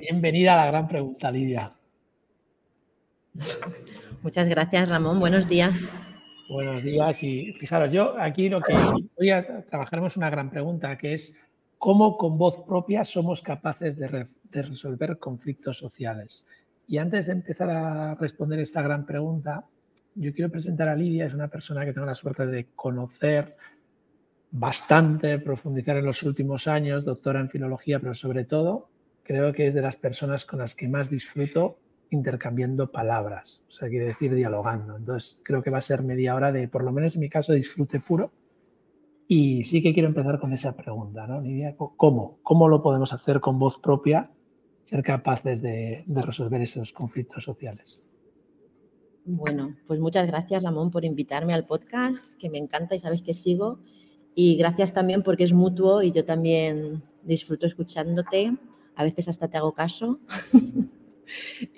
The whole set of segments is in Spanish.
Bienvenida a la gran pregunta, Lidia. Muchas gracias, Ramón. Buenos días. Buenos días. Y fijaros, yo aquí lo que hoy trabajaremos una gran pregunta, que es cómo con voz propia somos capaces de, de resolver conflictos sociales. Y antes de empezar a responder esta gran pregunta, yo quiero presentar a Lidia, es una persona que tengo la suerte de conocer bastante, profundizar en los últimos años, doctora en filología, pero sobre todo creo que es de las personas con las que más disfruto intercambiando palabras, o sea, quiere decir dialogando. Entonces, creo que va a ser media hora de, por lo menos en mi caso, disfrute puro. Y sí que quiero empezar con esa pregunta, ¿no, Lidia? ¿Cómo? ¿Cómo lo podemos hacer con voz propia, ser capaces de, de resolver esos conflictos sociales? Bueno, pues muchas gracias, Ramón, por invitarme al podcast, que me encanta y sabes que sigo. Y gracias también porque es mutuo y yo también disfruto escuchándote. A veces hasta te hago caso.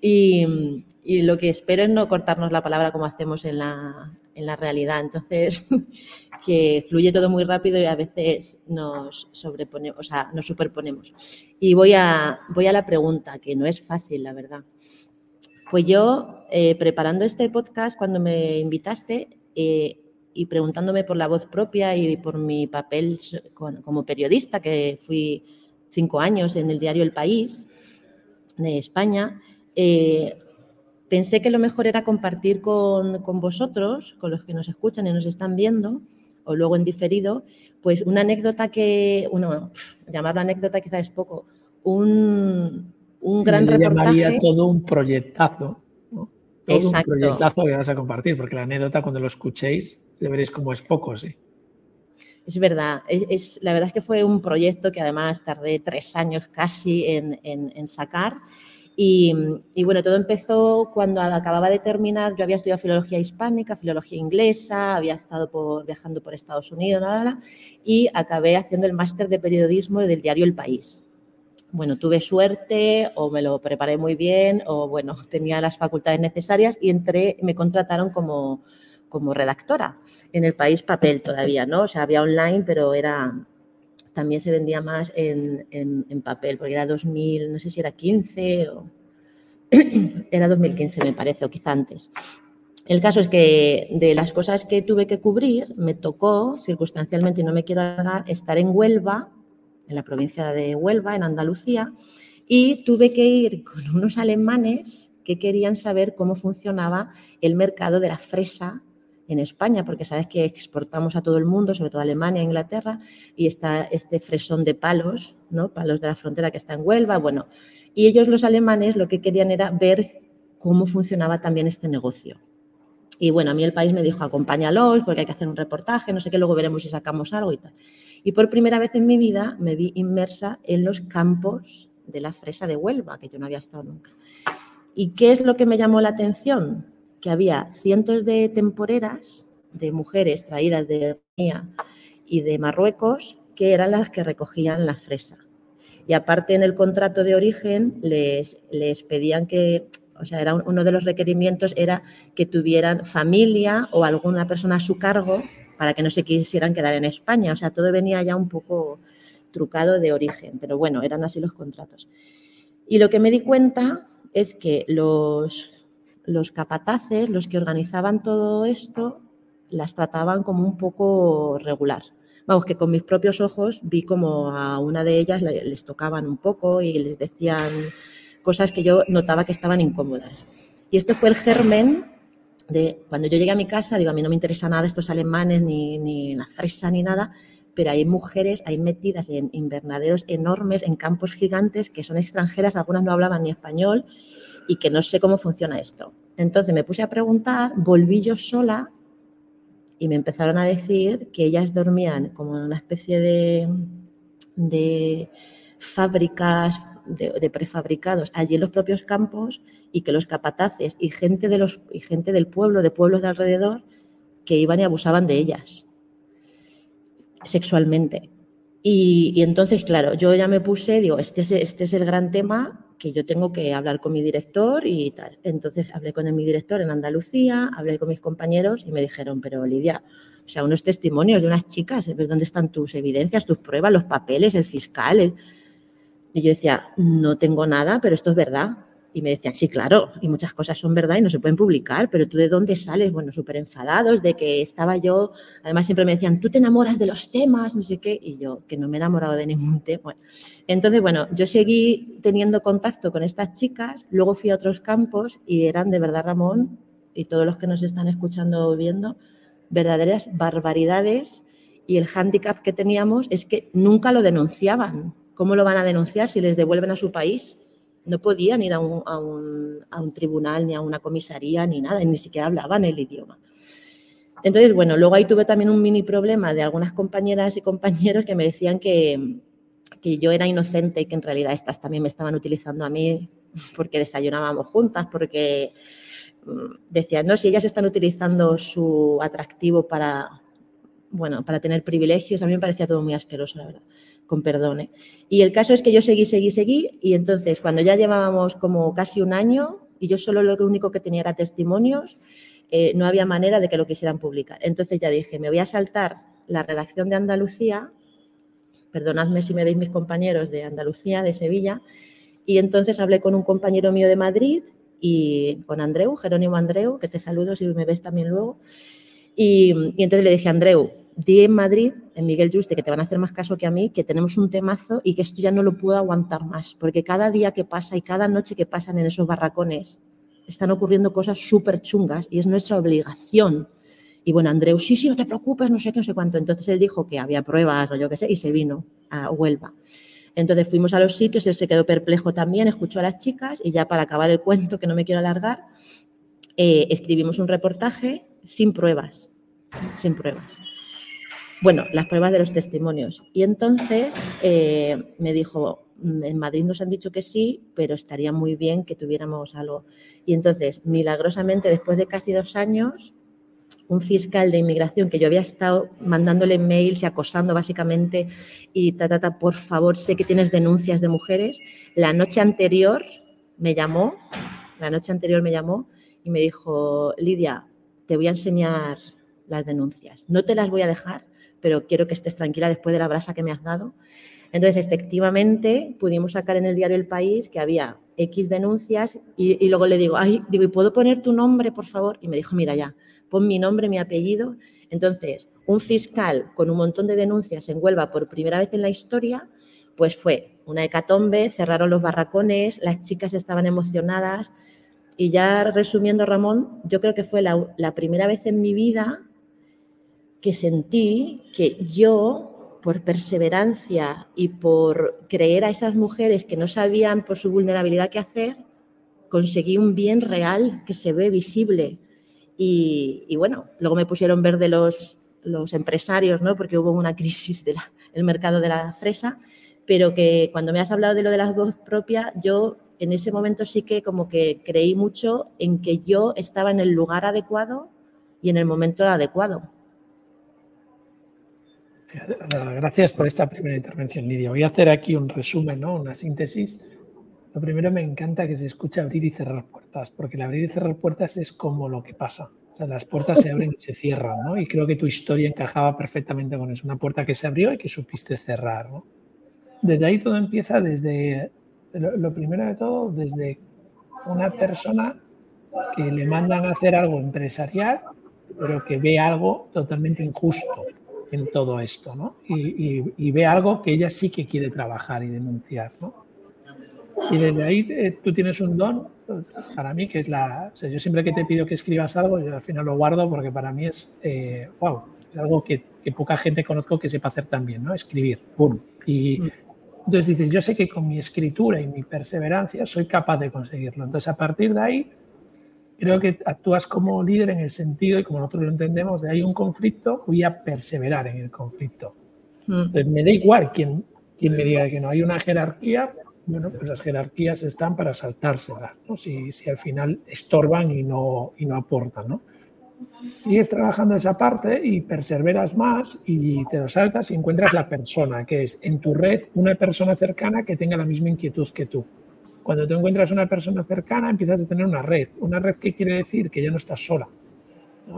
y, lo que espero es no cortarnos la palabra como hacemos en la, en la realidad. Entonces, que fluye todo muy rápido y a veces nos sobreponemos, o sea, nos superponemos. Y voy a, voy a la pregunta, que no es fácil, la verdad. Pues yo, eh, preparando este podcast, cuando me invitaste eh, y preguntándome por la voz propia y por mi papel como periodista, que fui cinco años en el diario El País de España, eh, pensé que lo mejor era compartir con, vosotros, con los que nos escuchan y nos están viendo, o luego en diferido, pues una anécdota que, bueno, llamarlo anécdota quizás es poco, un, un gran reportaje. todo un proyectazo. Todo un proyectazo que vas a compartir, porque la anécdota cuando lo escuchéis, veréis como es poco, sí. Es verdad, es, la verdad es que fue un proyecto que además tardé tres años casi en, en, sacar. Y, y, bueno, todo empezó cuando acababa de terminar, yo había estudiado filología hispánica, filología inglesa, había estado por, viajando por Estados Unidos, nada, y acabé haciendo el máster de periodismo del diario El País bueno, tuve suerte o me lo preparé muy bien o bueno, tenía las facultades necesarias y entré, me contrataron como, como redactora en el país papel todavía, ¿no? O sea, había online, pero era también se vendía más en, en, papel, porque era 2000, no sé si era 15 o era 2015 me parece, o quizá antes. El caso es que de las cosas que tuve que cubrir, me tocó, circunstancialmente, y no me quiero alargar, estar en Huelva en la provincia de Huelva, en Andalucía, y tuve que ir con unos alemanes que querían saber cómo funcionaba el mercado de la fresa en España, porque sabes que exportamos a todo el mundo, sobre todo a Alemania, Inglaterra, y está este fresón de palos, ¿no? palos de la frontera que está en Huelva, bueno, y ellos los alemanes lo que querían era ver cómo funcionaba también este negocio. Y bueno, a mí el país me dijo, acompáñalos porque hay que hacer un reportaje, no sé qué, luego veremos si sacamos algo y tal. Y por primera vez en mi vida me vi inmersa en los campos de la fresa de Huelva, que yo no había estado nunca. ¿Y qué es lo que me llamó la atención? Que había cientos de temporeras de mujeres traídas de Rumanía y de Marruecos que eran las que recogían la fresa. Y aparte en el contrato de origen les, les pedían que, o sea, era uno de los requerimientos era que tuvieran familia o alguna persona a su cargo para que no se quisieran quedar en España. O sea, todo venía ya un poco trucado de origen, pero bueno, eran así los contratos. Y lo que me di cuenta es que los, los capataces, los que organizaban todo esto, las trataban como un poco regular. Vamos, que con mis propios ojos vi como a una de ellas les tocaban un poco y les decían cosas que yo notaba que estaban incómodas. Y esto fue el germen cuando yo llegué a mi casa, digo, a mí no me interesa nada estos alemanes, ni, ni la fresa, ni nada, pero hay mujeres hay metidas en invernaderos enormes, en campos gigantes, que son extranjeras, algunas no hablaban ni español y que no sé cómo funciona esto. Entonces me puse a preguntar, volví yo sola y me empezaron a decir que ellas dormían como en una especie de, de fábricas de, prefabricados allí en los propios campos y que los capataces y gente, de los, y gente del pueblo, de pueblos de alrededor, que iban y abusaban de ellas sexualmente. Y, entonces, claro, yo ya me puse, digo, este es, este es el gran tema que yo tengo que hablar con mi director y tal. Entonces hablé con mi director en Andalucía, hablé con mis compañeros y me dijeron, pero Lidia, o sea, unos testimonios de unas chicas, ¿dónde están tus evidencias, tus pruebas, los papeles, el fiscal? Y yo decía, no tengo nada, pero esto es verdad. Y me decían, sí, claro, y muchas cosas son verdad y no se pueden publicar, pero tú de dónde sales? Bueno, súper enfadados de que estaba yo, además siempre me decían, tú te enamoras de los temas, no sé qué, y yo, que no me he enamorado de ningún tema. entonces, bueno, yo seguí teniendo contacto con estas chicas, luego fui a otros campos y eran de verdad, Ramón, y todos los que nos están escuchando o viendo, verdaderas barbaridades y el hándicap que teníamos es que nunca lo denunciaban. ¿Cómo lo van a denunciar si les devuelven a su país? No podían ir a un, a un, tribunal ni a una comisaría ni nada, ni siquiera hablaban el idioma. Entonces, bueno, luego ahí tuve también un mini problema de algunas compañeras y compañeros que me decían que, que yo era inocente y que en realidad estas también me estaban utilizando a mí porque desayunábamos juntas, porque mm, decían, no, si ellas están utilizando su atractivo para, bueno, para tener privilegios, a mí me parecía todo muy asqueroso, la verdad, con perdón. ¿eh? Y el caso es que yo seguí, seguí, seguí, y entonces cuando ya llevábamos como casi un año y yo solo lo único que tenía era testimonios, eh, no había manera de que lo quisieran publicar. Entonces ya dije, me voy a saltar la redacción de Andalucía, perdonadme si me veis mis compañeros de Andalucía, de Sevilla, y entonces hablé con un compañero mío de Madrid y con Andreu, Jerónimo Andreu, que te saludo si me ves también luego. Y entonces le dije, Andreu, di en Madrid, en Miguel Juste, que te van a hacer más caso que a mí, que tenemos un temazo y que esto ya no lo puedo aguantar más, porque cada día que pasa y cada noche que pasan en esos barracones están ocurriendo cosas súper chungas y es nuestra obligación. Y bueno, Andreu, sí, sí, no te preocupes, no sé qué, no sé cuánto. Entonces él dijo que había pruebas o yo qué sé y se vino a Huelva. Entonces fuimos a los sitios, él se quedó perplejo también, escuchó a las chicas y ya para acabar el cuento, que no me quiero alargar, eh, escribimos un reportaje sin pruebas, sin pruebas bueno, las pruebas de los testimonios. Y entonces eh, me dijo, mm, en Madrid nos han dicho que sí, pero estaría muy bien que tuviéramos algo. Y entonces, milagrosamente, después de casi dos años, un fiscal de inmigración que yo había estado mandándole mails y acosando básicamente y ta, ta, ta, por favor, sé que tienes denuncias de mujeres. La noche anterior me llamó, la noche anterior me llamó y me dijo, Lidia, te voy a enseñar las denuncias. No te las voy a dejar pero quiero que estés tranquila después de la brasa que me has dado. Entonces, efectivamente, pudimos sacar en el diario El País que había X denuncias y, luego le digo, ay, digo, ¿y puedo poner tu nombre, por favor? Y me dijo, mira ya, pon mi nombre, mi apellido. Entonces, un fiscal con un montón de denuncias en Huelva por primera vez en la historia, pues fue una hecatombe, cerraron los barracones, las chicas estaban emocionadas. Y ya resumiendo, Ramón, yo creo que fue la, la primera vez en mi vida que sentí que yo, por perseverancia y por creer a esas mujeres que no sabían por su vulnerabilidad qué hacer, conseguí un bien real que se ve visible. Y, bueno, luego me pusieron verde los, los empresarios, ¿no? porque hubo una crisis del el mercado de la fresa, pero que cuando me has hablado de lo de la voz propia, yo en ese momento sí que como que creí mucho en que yo estaba en el lugar adecuado y en el momento adecuado. Gracias por esta primera intervención, Lidia. Voy a hacer aquí un resumen, ¿no? una síntesis. Lo primero me encanta que se escuche abrir y cerrar puertas, porque el abrir y cerrar puertas es como lo que pasa. O sea, las puertas se abren y se cierran, ¿no? Y creo que tu historia encajaba perfectamente con eso. Una puerta que se abrió y que supiste cerrar, ¿no? Desde ahí todo empieza desde, lo primero de todo, desde una persona que le mandan a hacer algo empresarial, pero que ve algo totalmente injusto en todo esto, ¿no? Y, ve algo que ella sí que quiere trabajar y denunciar, ¿no? Y desde ahí eh, tú tienes un don, para mí, que es la... O sea, yo siempre que te pido que escribas algo, yo al final lo guardo porque para mí es, eh, wow, es algo que, poca gente conozco que sepa hacer también, ¿no? Escribir, ¡pum! Y entonces dices, yo sé que con mi escritura y mi perseverancia soy capaz de conseguirlo. Entonces, a partir de ahí, creo que actúas como líder en el sentido, y como nosotros lo entendemos, de hay un conflicto, voy a perseverar en el conflicto. Mm. me da igual quien, quien me diga que no hay una jerarquía, bueno, pues las jerarquías están para saltárselas, ¿no? si, si al final estorban y no, y no aportan. ¿no? Sigues trabajando esa parte y perseveras más y te lo saltas y encuentras la persona, que es en tu red una persona cercana que tenga la misma inquietud que tú. Cuando te encuentras una persona cercana, empiezas a tener una red. Una red que quiere decir que ya no estás sola,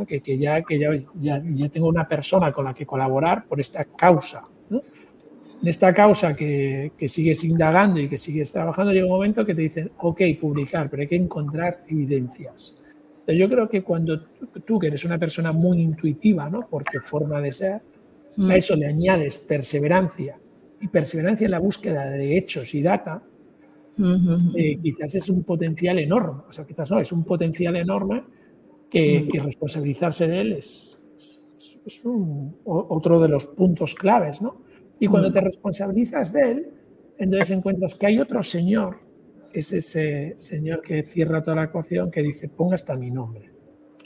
que, que, ya, que ya, ya, tengo una persona con la que colaborar por esta causa. en esta causa que, que, sigues indagando y que sigues trabajando, llega un momento que te dicen, ok, publicar, pero hay que encontrar evidencias. Entonces yo creo que cuando tú, que eres una persona muy intuitiva, ¿no? por tu forma de ser, a mm. eso le añades perseverancia y perseverancia en la búsqueda de hechos y data, eh, quizás es un potencial enorme. O sea, quizás no, es un potencial enorme que, mm. responsabilizarse de él es, es, otro de los puntos claves, ¿no? Y cuando mm. te responsabilizas de él, entonces encuentras que hay otro señor, es ese señor que cierra toda la ecuación, que dice, ponga hasta mi nombre.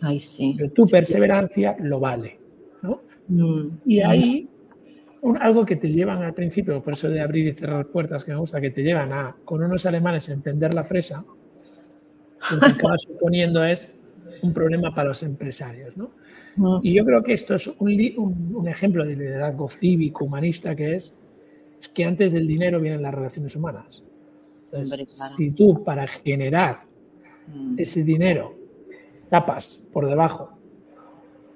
Ay, sí. Pero tu perseverancia lo vale, ¿no? Mm. Y ahí algo que te llevan al principio, por eso de abrir y cerrar puertas que me gusta, que te llevan a, con unos alemanes, entender la fresa, lo que acaba suponiendo es un problema para los empresarios. ¿no? Y yo creo que esto es un, un, ejemplo de liderazgo cívico, humanista, que es, es, que antes del dinero vienen las relaciones humanas. Entonces, si tú para generar mm. ese dinero tapas por debajo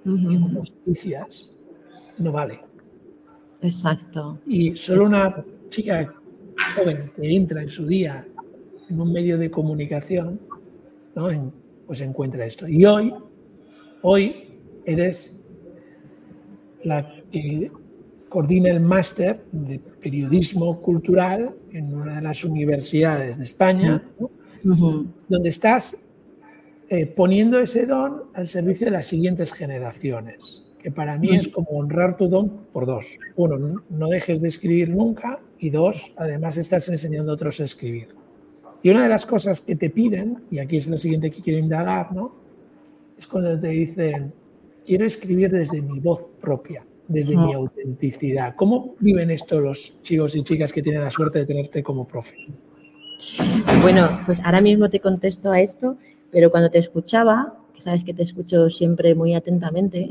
injusticias, no vale. Exacto. Y solo una chica joven que entra en su día en un medio de comunicación, ¿no? pues encuentra esto. Y hoy, hoy eres la que coordina el máster de periodismo cultural en una de las universidades de España, donde estás eh, poniendo ese don al servicio de las siguientes generaciones que para mí es como honrar tu don por dos. Uno, no dejes de escribir nunca y dos, además estás enseñando a otros a escribir. Y una de las cosas que te piden, y aquí es lo siguiente que quiero indagar, ¿no? Es cuando te dicen, quiero escribir desde mi voz propia, desde mi autenticidad. ¿Cómo viven esto los chicos y chicas que tienen la suerte de tenerte como profe? Bueno, pues ahora mismo te contesto a esto, pero cuando te escuchaba, sabes que te escucho siempre muy atentamente,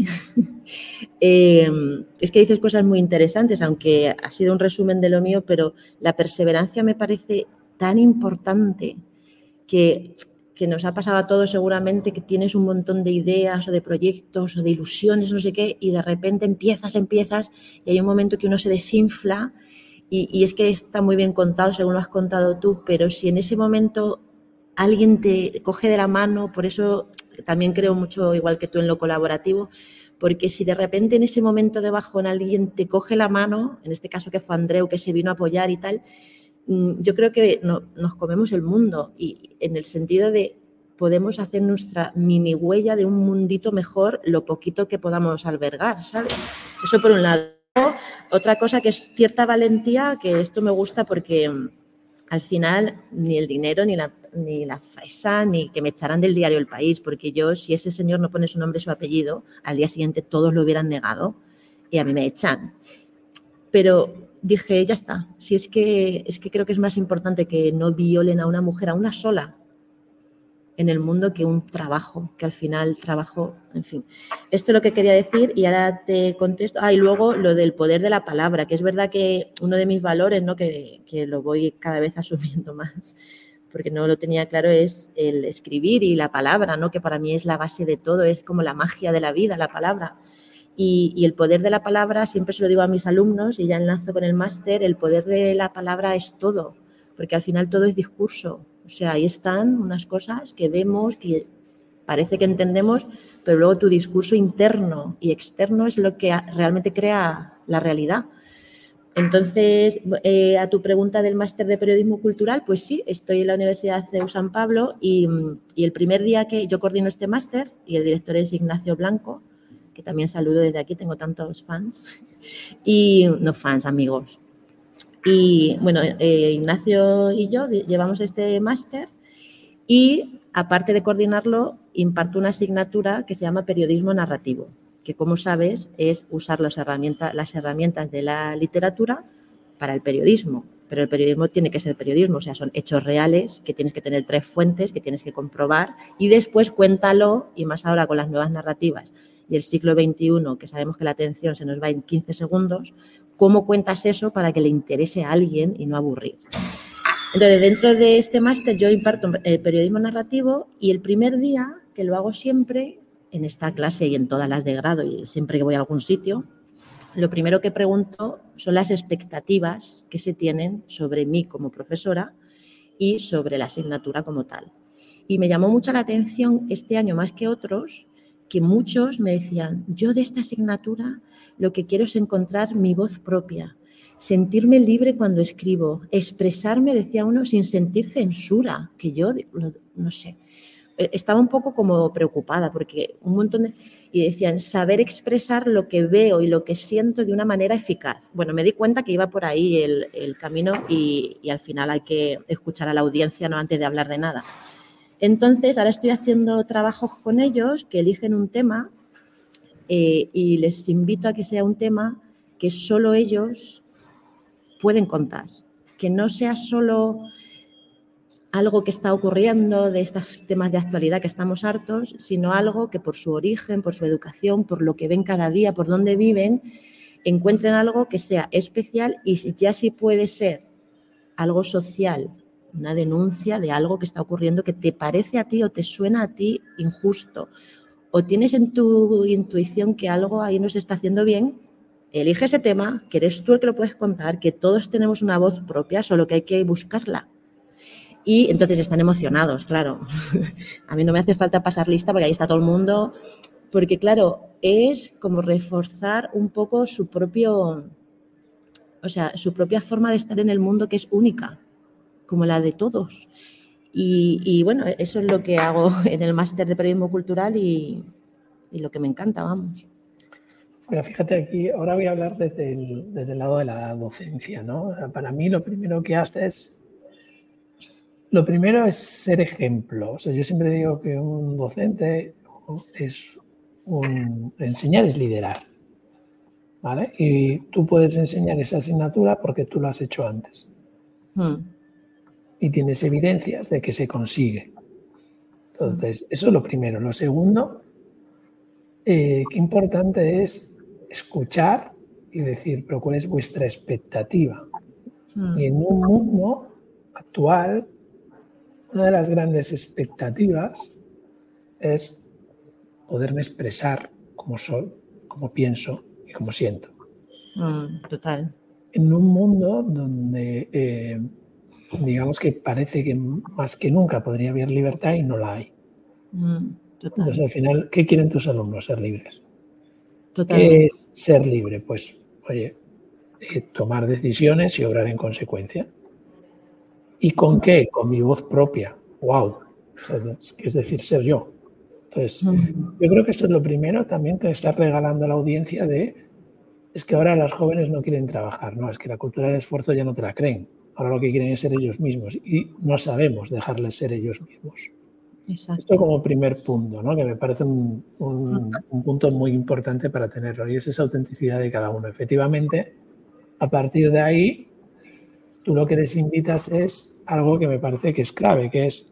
em, es que dices cosas muy interesantes, aunque ha sido un resumen de lo mío, pero la perseverancia me parece tan importante que, que nos ha pasado a todos seguramente que tienes un montón de ideas o de proyectos o de ilusiones, no sé qué, y de repente empiezas, empiezas, y hay un momento que uno se desinfla. Y, y es que está muy bien contado, según lo has contado tú, pero si en ese momento alguien te coge de la mano, por eso también creo mucho, igual que tú, en lo colaborativo, porque si de repente en ese momento de bajón alguien te coge la mano, en este caso que fue Andreu que se vino a apoyar y tal, mm, yo creo que nos comemos el mundo y en el sentido de podemos hacer nuestra mini huella de un mundito mejor lo poquito que podamos albergar, ¿sabes? Eso por un lado. Otra cosa que es cierta valentía, que esto me gusta porque mm, al final ni el dinero ni la ni la FESA, ni que me echarán del diario El País, porque yo, si ese señor no pone su nombre y su apellido, al día siguiente todos lo hubieran negado y a mí me echan. Pero dije, ya está, si es que, es que creo que es más importante que no violen a una mujer, a una sola, en el mundo que un trabajo, que al final trabajo, en fin. Esto es lo que quería decir y ahora te contesto. Ah, y luego lo del poder de la palabra, que es verdad que uno de mis valores, ¿no? que, que lo voy cada vez asumiendo más, porque no lo tenía claro, es el escribir y la palabra, ¿no? que para mí es la base de todo, es como la magia de la vida, la palabra. Y, el poder de la palabra, siempre se lo digo a mis alumnos y ya enlazo con el máster, el poder de la palabra es todo, porque al final todo es discurso. O sea, ahí están unas cosas que vemos, que parece que entendemos, pero luego tu discurso interno y externo es lo que realmente crea la realidad. Entonces, eh, a tu pregunta del máster de periodismo cultural, pues sí, estoy en la Universidad de San Pablo y, el primer día que yo coordino este máster y el director es Ignacio Blanco, que también saludo desde aquí, tengo tantos fans, y no fans, amigos. Y bueno, eh, Ignacio y yo llevamos este máster y aparte de coordinarlo, imparto una asignatura que se llama periodismo narrativo que como sabes es usar las herramientas, las herramientas de la literatura para el periodismo. Pero el periodismo tiene que ser periodismo, o sea, son hechos reales que tienes que tener tres fuentes, que tienes que comprobar y después cuéntalo, y más ahora con las nuevas narrativas y el siglo XXI, que sabemos que la atención se nos va en 15 segundos, ¿cómo cuentas eso para que le interese a alguien y no aburrir? Entonces, dentro de este máster yo imparto eh, periodismo narrativo y el primer día, que lo hago siempre, en esta clase y en todas las de grado y siempre que voy a algún sitio, lo primero que pregunto son las expectativas que se tienen sobre mí como profesora y sobre la asignatura como tal. Y me llamó mucho la atención este año más que otros que muchos me decían, yo de esta asignatura lo que quiero es encontrar mi voz propia, sentirme libre cuando escribo, expresarme, decía uno, sin sentir censura, que yo, no sé, estaba un poco como preocupada porque un montón de... Y decían, saber expresar lo que veo y lo que siento de una manera eficaz. Bueno, me di cuenta que iba por ahí el, camino y, al final hay que escuchar a la audiencia ¿no? antes de hablar de nada. Entonces, ahora estoy haciendo trabajos con ellos que eligen un tema eh, y les invito a que sea un tema que solo ellos pueden contar, que no sea solo algo que está ocurriendo de estos temas de actualidad que estamos hartos, sino algo que por su origen, por su educación, por lo que ven cada día, por dónde viven, encuentren algo que sea especial y ya sí puede ser algo social, una denuncia de algo que está ocurriendo que te parece a ti o te suena a ti injusto, o tienes en tu intuición que algo ahí no se está haciendo bien, elige ese tema, que eres tú el que lo puedes contar, que todos tenemos una voz propia, solo que hay que buscarla. Y entonces están emocionados, claro. A mí no me hace falta pasar lista porque ahí está todo el mundo. Porque, claro, es como reforzar un poco su propio, o sea, su propia forma de estar en el mundo que es única, como la de todos. Y, bueno, eso es lo que hago en el máster de periodismo cultural y, lo que me encanta, vamos. Pero fíjate aquí, ahora voy a hablar desde el, desde el lado de la docencia, ¿no? Para mí lo primero que haces lo primero es ser ejemplo. O sea, yo siempre digo que un docente es un, enseñar es liderar. ¿Vale? Y tú puedes enseñar esa asignatura porque tú lo has hecho antes. Hmm. Y tienes evidencias de que se consigue. Entonces, eso es lo primero. Lo segundo, eh, qué importante es escuchar y decir, pero ¿cuál es vuestra expectativa? Hmm. Y en un mundo actual una de las grandes expectativas es poderme expresar como soy, como pienso y como siento. Mm, total. En un mundo donde, eh, digamos que parece que más que nunca podría haber libertad y no la hay. Mm, total. Entonces, al final, ¿qué quieren tus alumnos? Ser libres. Total. ¿Qué es ser libre? Pues, oye, eh, tomar decisiones y obrar en consecuencia. ¿Y con qué? Con mi voz propia. ¡Wow! es decir, ser yo. Entonces, yo creo que esto es lo primero también que está regalando a la audiencia de, es que ahora las jóvenes no quieren trabajar, no, es que la cultura del esfuerzo ya no te la creen. Ahora lo que quieren es ser ellos mismos y no sabemos dejarles ser ellos mismos. Exacto. Esto como primer punto, ¿no? que me parece un, un, punto muy importante para tenerlo y es esa autenticidad de cada uno. Efectivamente, a partir de ahí tú lo que les invitas es algo que me parece que es clave, que es,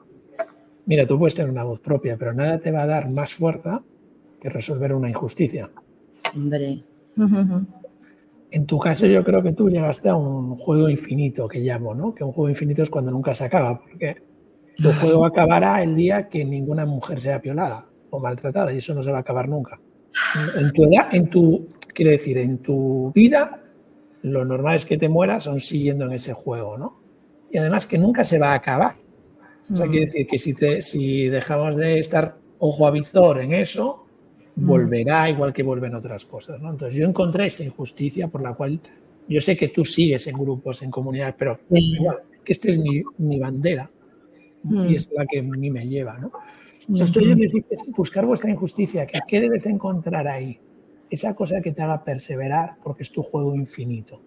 mira, tú puedes tener una voz propia, pero nada te va a dar más fuerza que resolver una injusticia. Hombre. En tu caso yo creo que tú llegaste a un juego infinito, que llamo, ¿no? Que un juego infinito es cuando nunca se acaba, porque tu juego acabará el día que ninguna mujer sea violada o maltratada y eso no se va a acabar nunca. En tu edad, en tu, quiero decir, en tu vida lo normal es que te mueras aún siguiendo en ese juego, ¿no? Y además que nunca se va a acabar. O sea, quiere decir que si, te, si dejamos de estar ojo a visor en eso, volverá igual que vuelven otras cosas, ¿no? Entonces yo encontré esta injusticia por la cual yo sé que tú sigues en grupos, en comunidades, pero que esta es mi, mi bandera y es la que a mí me lleva, ¿no? Entonces tú dices, buscar vuestra injusticia, que ¿qué debes de encontrar ahí? Esa cosa que te haga perseverar porque es tu juego infinito.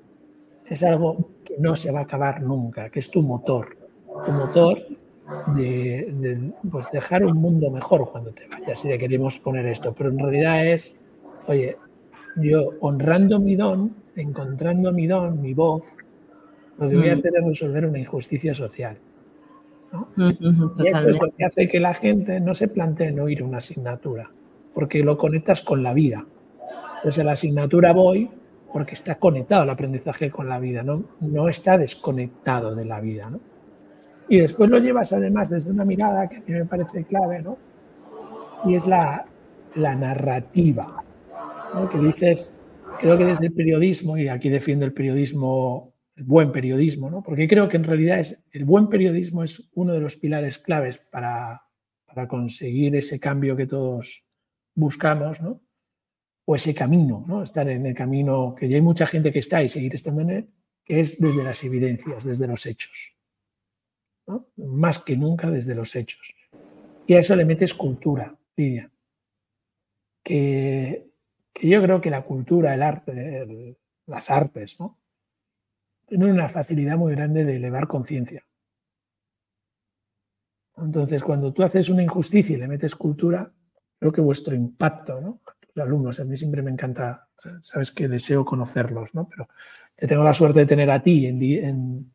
Es algo que no se va a acabar nunca, que es tu motor, tu motor de, pues dejar un mundo mejor cuando te vayas, si le queremos poner esto. Pero en realidad es, oye, yo honrando mi don, encontrando mi don, mi voz, lo que voy a mm. hacer es resolver una injusticia social. y esto es lo que hace que la gente no se plantee no ir a una asignatura, porque lo conectas con la vida. Desde la asignatura voy porque está conectado el aprendizaje con la vida, no, no está desconectado de la vida. ¿no? Y después lo llevas además desde una mirada que a mí me parece clave, ¿no? y es la, la narrativa, ¿no? que dices creo que desde el periodismo, y aquí defiendo el periodismo, el buen periodismo, ¿no? porque creo que en realidad es, el buen periodismo es uno de los pilares claves para, para conseguir ese cambio que todos buscamos, ¿no? O ese camino, ¿no? estar en el camino que ya hay mucha gente que está y seguir estando en él, que es desde las evidencias, desde los hechos. Más que nunca desde los hechos. Y a eso le metes cultura, Lidia. Que, que yo creo que la cultura, el arte, las artes, ¿no? tienen una facilidad muy grande de elevar conciencia. Entonces, cuando tú haces una injusticia y le metes cultura, creo que vuestro impacto, ¿no? Tus alumnos, a mí siempre me encanta, sabes que deseo conocerlos, ¿no? Pero te tengo la suerte de tener a ti en,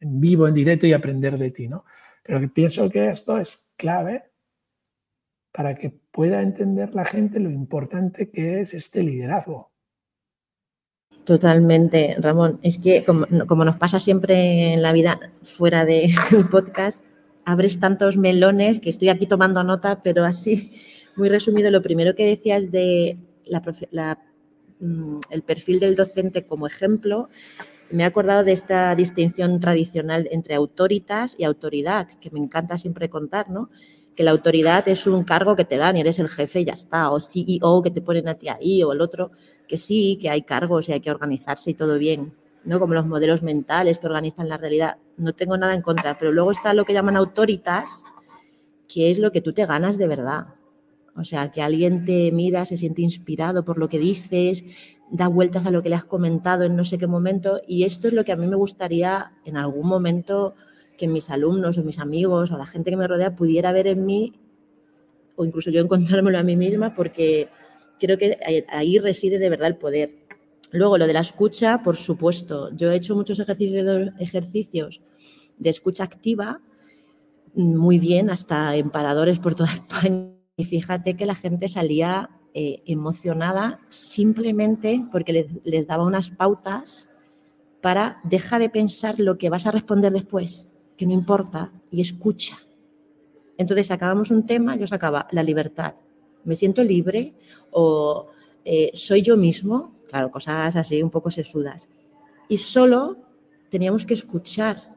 vivo, en directo y aprender de ti, ¿no? Pero pienso que esto es clave para que pueda entender la gente lo importante que es este liderazgo. Totalmente, Ramón. Es que como, nos pasa siempre en la vida fuera del podcast, abres tantos melones que estoy aquí tomando nota, pero así, muy resumido, lo primero que decías de mm, el perfil del docente como ejemplo, me he acordado de esta distinción tradicional entre autoritas y autoridad, que me encanta siempre contar, ¿no? Que la autoridad es un cargo que te dan y eres el jefe y ya está, o CEO que te ponen a ti ahí, o el otro, que sí, que hay cargos y hay que organizarse y todo bien, ¿no? Como los modelos mentales que organizan la realidad. No tengo nada en contra, pero luego está lo que llaman autoritas, que es lo que tú te ganas de verdad. O sea, que alguien te mira, se siente inspirado por lo que dices, da vueltas a lo que le has comentado en no sé qué momento. Y esto es lo que a mí me gustaría en algún momento que mis alumnos o mis amigos o la gente que me rodea pudiera ver en mí o incluso yo encontrármelo a mí misma porque creo que ahí reside de verdad el poder. Luego, lo de la escucha, por supuesto. Yo he hecho muchos ejercicios, de escucha activa, muy bien, hasta en paradores por toda España. Y fíjate que la gente salía eh, emocionada simplemente porque les, daba unas pautas para deja de pensar lo que vas a responder después, que no importa, y escucha. Entonces sacábamos un tema, yo sacaba la libertad. Me siento libre o eh, soy yo mismo, claro, cosas así un poco sesudas. Y solo teníamos que escuchar.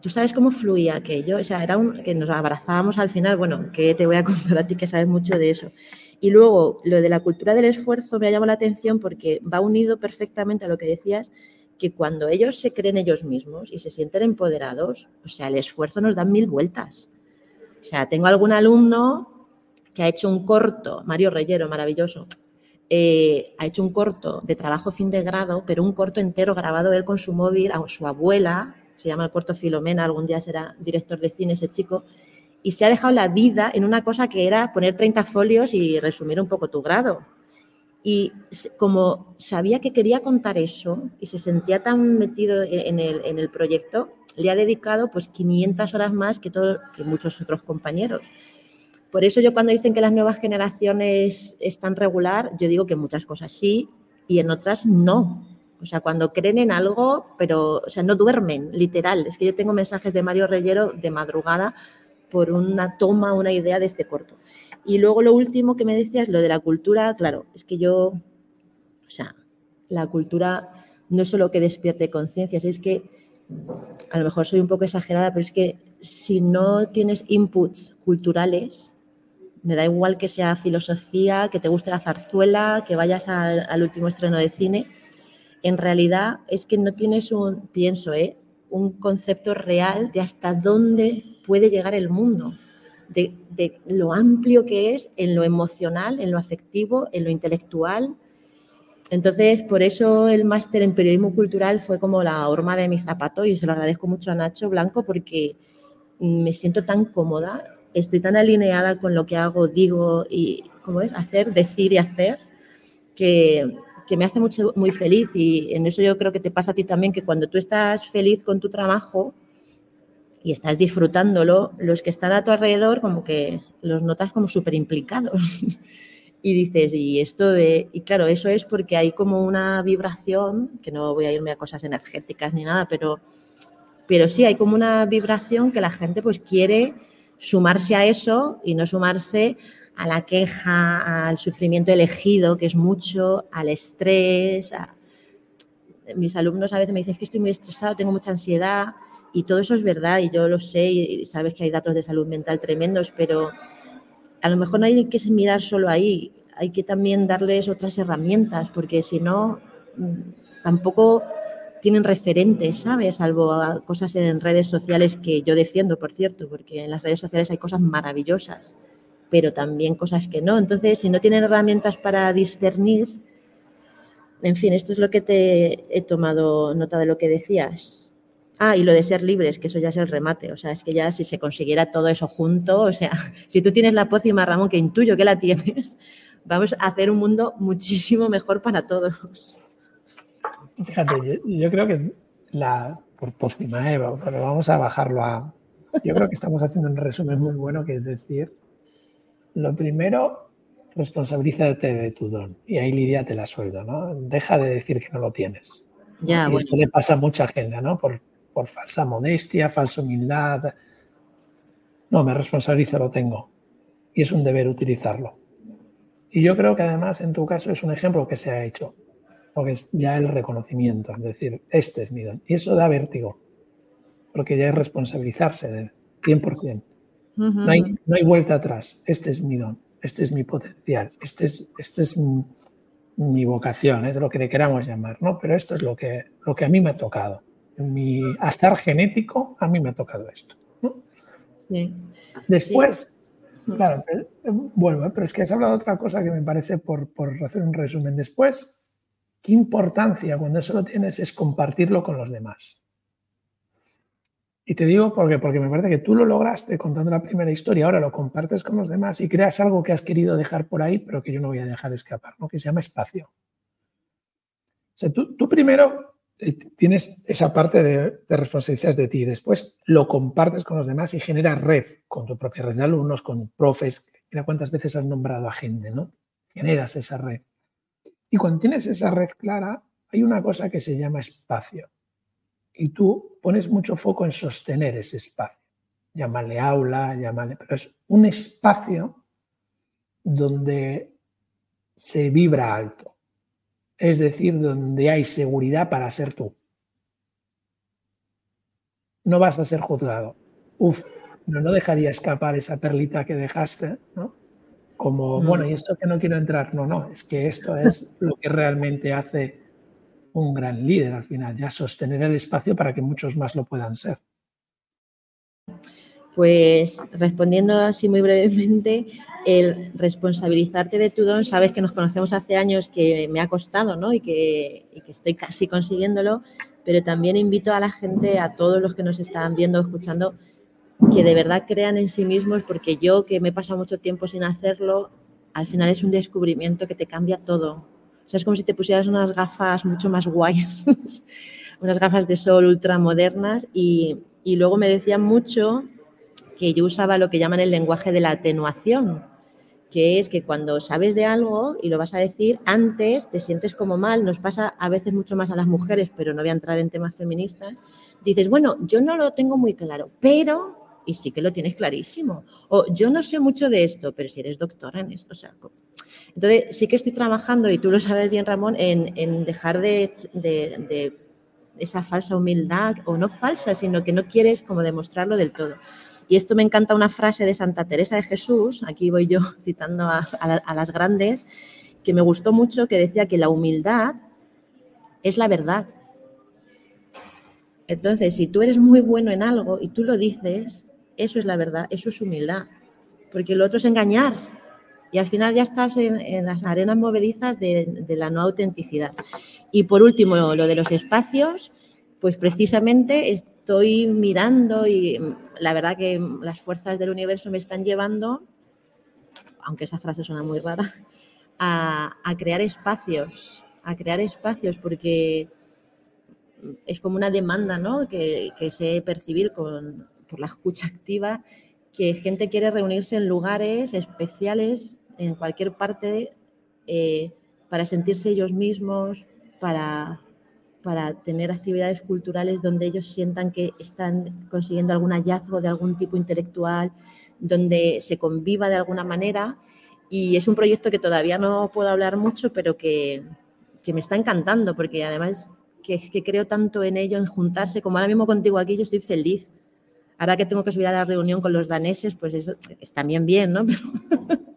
¿Tú sabes cómo fluía aquello? O sea, era un, que nos abrazábamos al final. Bueno, que te voy a contar a ti que sabes mucho de eso. Y luego, lo de la cultura del esfuerzo me ha llamado la atención porque va unido perfectamente a lo que decías, que cuando ellos se creen ellos mismos y se sienten empoderados, o sea, el esfuerzo nos da mil vueltas. O sea, tengo algún alumno que ha hecho un corto, Mario Reyero, maravilloso, eh, ha hecho un corto de trabajo fin de grado, pero un corto entero grabado él con su móvil a su abuela, se llama el corto Filomena, algún día será director de cine ese chico, y se ha dejado la vida en una cosa que era poner 30 folios y resumir un poco tu grado. Y como sabía que quería contar eso y se sentía tan metido en el, en proyecto, le ha dedicado pues 500 horas más que, todo, que muchos otros compañeros. Por eso yo cuando dicen que las nuevas generaciones están regular, yo digo que muchas cosas sí y en otras no. O sea, cuando creen en algo, pero, o sea, no duermen, literal. Es que yo tengo mensajes de Mario Reyero de madrugada por una toma, una idea de este corto. Y luego lo último que me decías, lo de la cultura, claro, es que yo, o sea, la cultura no es solo que despierte conciencias, es que a lo mejor soy un poco exagerada, pero es que si no tienes inputs culturales, me da igual que sea filosofía, que te guste la zarzuela, que vayas al, al último estreno de cine, en realidad es que no tienes un, pienso, ¿eh? un concepto real de hasta dónde puede llegar el mundo, de, lo amplio que es en lo emocional, en lo afectivo, en lo intelectual. Entonces, por eso el máster en periodismo cultural fue como la horma de mi zapato y se lo agradezco mucho a Nacho Blanco porque me siento tan cómoda, estoy tan alineada con lo que hago, digo y, ¿cómo es? Hacer, decir y hacer, que, que me hace mucho, muy feliz y en eso yo creo que te pasa a ti también, que cuando tú estás feliz con tu trabajo y estás disfrutándolo, los que están a tu alrededor como que los notas como súper implicados. y dices, y esto de, y claro, eso es porque hay como una vibración, que no voy a irme a cosas energéticas ni nada, pero, pero sí hay como una vibración que la gente pues quiere sumarse a eso y no sumarse a la queja, al sufrimiento elegido, que es mucho, al estrés. Mis alumnos a veces me dicen que estoy muy estresado, tengo mucha ansiedad y todo eso es verdad y yo lo sé y sabes que hay datos de salud mental tremendos, pero a lo mejor no hay que mirar solo ahí, hay que también darles otras herramientas porque si no, mm, tampoco tienen referentes, ¿sabes? Salvo cosas en redes sociales que yo defiendo, por cierto, porque en las redes sociales hay cosas maravillosas pero también cosas que no. Entonces, si no tienen herramientas para discernir, en fin, esto es lo que te he tomado nota de lo que decías. Ah, y lo de ser libres, que eso ya es el remate. O sea, es que ya si se consiguiera todo eso junto, o sea, si tú tienes la pócima, Ramón, que intuyo que la tienes, vamos a hacer un mundo muchísimo mejor para todos. Fíjate, yo, creo que la, por pócima, Eva, pero vamos a bajarlo a... Yo creo que estamos haciendo un resumen muy bueno, que es decir, lo primero, responsabilízate de tu don. Y ahí Lidia te la sueldo, ¿no? Deja de decir que no lo tienes. Ya, y esto le pasa a mucha gente, ¿no? Por, por falsa modestia, falsa humildad. No, me responsabilizo, lo tengo. Y es un deber utilizarlo. Y yo creo que además en tu caso es un ejemplo que se ha hecho, porque es ya el reconocimiento, es decir, este es mi don. Y eso da vértigo, porque ya es responsabilizarse del 100% no, hay, no hay vuelta atrás. Este es mi don, este es mi potencial, este es, este es mi vocación, es lo que le queramos llamar, ¿no? Pero esto es lo que, lo que a mí me ha tocado. En mi azar genético, a mí me ha tocado esto. Después, claro, vuelvo, ¿eh? pero es que has hablado de otra cosa que me parece, por, por hacer un resumen, después, qué importancia cuando eso lo tienes es compartirlo con los demás. Y te digo porque, porque me parece que tú lo lograste contando la primera historia, ahora lo compartes con los demás y creas algo que has querido dejar por ahí, pero que yo no voy a dejar escapar, ¿no? que se llama espacio. O sea, tú, primero eh, tienes esa parte de, de responsabilidades de ti, después lo compartes con los demás y generas red con tu propia red de alumnos, con profes. Mira cuántas veces has nombrado a gente, ¿no? Generas esa red. Y cuando tienes esa red clara, hay una cosa que se llama espacio y tú pones mucho foco en sostener ese espacio. Llámale aula, llámale, pero es un espacio donde se vibra alto, es decir, donde hay seguridad para ser tú. No vas a ser juzgado. Uf, no, no dejaría escapar esa perlita que dejaste, ¿no? Como, bueno, y esto que no quiero entrar, no, no, es que esto es lo que realmente hace un gran líder al final, ya sostener el espacio para que muchos más lo puedan ser. Pues respondiendo así muy brevemente, el responsabilizarte de tu don, sabes que nos conocemos hace años que me ha costado ¿no? y, que, y que estoy casi consiguiéndolo, pero también invito a la gente, a todos los que nos están viendo, escuchando, que de verdad crean en sí mismos, porque yo que me he pasado mucho tiempo sin hacerlo, al final es un descubrimiento que te cambia todo. O sea, es como si te pusieras unas gafas mucho más guays, unas gafas de sol ultra modernas y, y luego me decían mucho que yo usaba lo que llaman el lenguaje de la atenuación, que es que cuando sabes de algo y lo vas a decir, antes te sientes como mal, nos pasa a veces mucho más a las mujeres, pero no voy a entrar en temas feministas, dices, bueno, yo no lo tengo muy claro, pero, y sí que lo tienes clarísimo, o yo no sé mucho de esto, pero si eres doctora en esto, o sea, entonces, sí que estoy trabajando, y tú lo sabes bien, Ramón, en, dejar de, esa falsa humildad, o no falsa, sino que no quieres como demostrarlo del todo. Y esto me encanta una frase de Santa Teresa de Jesús, aquí voy yo citando a, las grandes, que me gustó mucho, que decía que la humildad es la verdad. Entonces, si tú eres muy bueno en algo y tú lo dices, eso es la verdad, eso es humildad, porque lo otro es engañar, y al final ya estás en, las arenas movedizas de, la no autenticidad. Y por último, lo de los espacios, pues precisamente estoy mirando y la verdad que las fuerzas del universo me están llevando, aunque esa frase suena muy rara, a, crear espacios, a crear espacios porque es como una demanda ¿no? que, que sé percibir con, por la escucha activa que gente quiere reunirse en lugares especiales en cualquier parte eh, para sentirse ellos mismos, para, para tener actividades culturales donde ellos sientan que están consiguiendo algún hallazgo de algún tipo intelectual, donde se conviva de alguna manera Y es un proyecto que todavía no puedo hablar mucho, pero que, que me está encantando, porque además que, que creo tanto en ello, en juntarse, como ahora mismo contigo aquí, yo estoy feliz. Ahora que tengo que subir a la reunión con los daneses, pues eso es también bien, ¿no?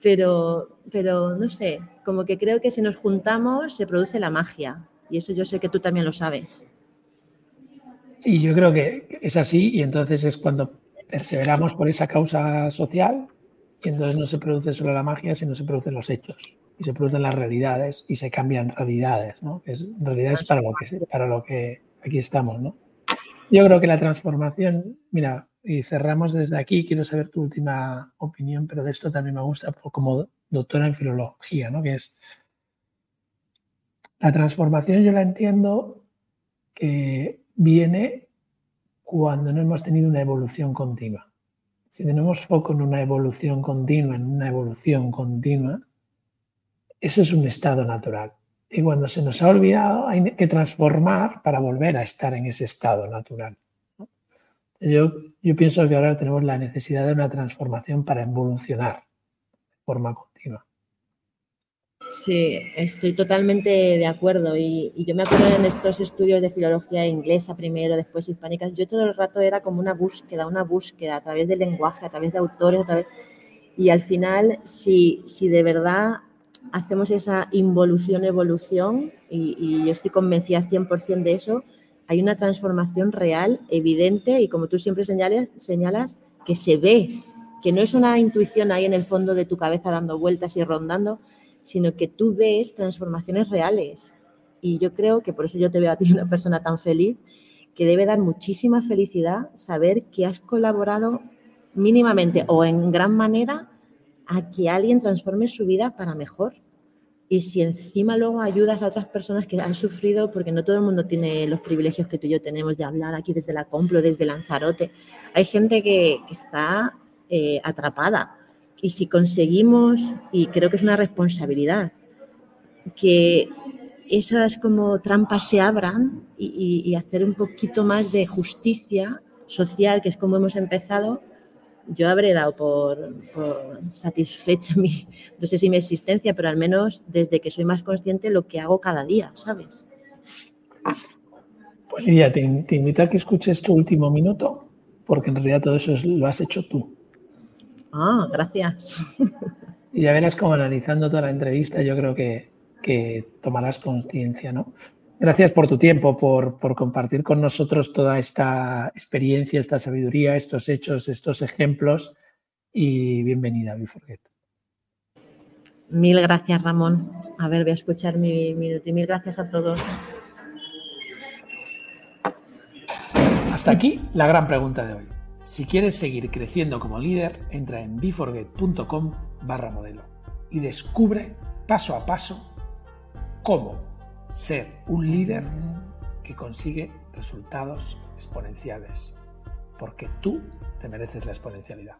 Pero, pero, no sé, como que creo que si nos juntamos se produce la magia. Y eso yo sé que tú también lo sabes. Sí, yo creo que es así y entonces es cuando perseveramos por esa causa social y entonces no se produce solo la magia, sino se producen los hechos y se producen las realidades y se cambian realidades, ¿no? Es realidades para lo que para lo que aquí estamos, ¿no? Yo creo que la transformación, mira, y cerramos desde aquí, quiero saber tu última opinión, pero de esto también me gusta como doctora en filología, ¿no? Que es la transformación, yo la entiendo que viene cuando no hemos tenido una evolución continua. Si tenemos foco en una evolución continua, en una evolución continua, eso es un estado natural. Y cuando se nos ha olvidado, hay que transformar para volver a estar en ese estado natural. Yo, yo pienso que ahora tenemos la necesidad de una transformación para evolucionar de forma continua. Sí, estoy totalmente de acuerdo. Y, yo me acuerdo en estos estudios de filología inglesa primero, después hispánica, yo todo el rato era como una búsqueda, una búsqueda a través del lenguaje, a través de autores, a través... Y al final, si, si de verdad hacemos esa involución, evolución, y, yo estoy convencida 100% de eso, hay una transformación real, evidente, y como tú siempre señalas, señalas, que se ve, que no es una intuición ahí en el fondo de tu cabeza dando vueltas y rondando, sino que tú ves transformaciones reales. Y yo creo que por eso yo te veo a ti una persona tan feliz, que debe dar muchísima felicidad saber que has colaborado mínimamente o en gran manera a que alguien transforme su vida para mejor. Y si encima luego ayudas a otras personas que han sufrido, porque no todo el mundo tiene los privilegios que tú y yo tenemos de hablar aquí desde la Complo, desde Lanzarote, hay gente que, está eh, atrapada y si conseguimos, y creo que es una responsabilidad, que esas como trampas se abran y, hacer un poquito más de justicia social, que es como hemos empezado, yo habré dado por, satisfecha mi, no sé si mi existencia, pero al menos desde que soy más consciente lo que hago cada día, ¿sabes? Pues Lidia, te, te invito a que escuches tu último minuto, porque en realidad todo eso lo has hecho tú. Ah, gracias. Y ya verás cómo analizando toda la entrevista, yo creo que, tomarás conciencia, ¿no? Gracias por tu tiempo, por, compartir con nosotros toda esta experiencia, esta sabiduría, estos hechos, estos ejemplos y bienvenida a Biforget. Mil gracias, Ramón. A ver, voy a escuchar mi minuto y mil gracias a todos. Hasta aquí la gran pregunta de hoy. Si quieres seguir creciendo como líder, entra en beforget.com barra modelo y descubre paso a paso cómo ser un líder que consigue resultados exponenciales, porque tú te mereces la exponencialidad.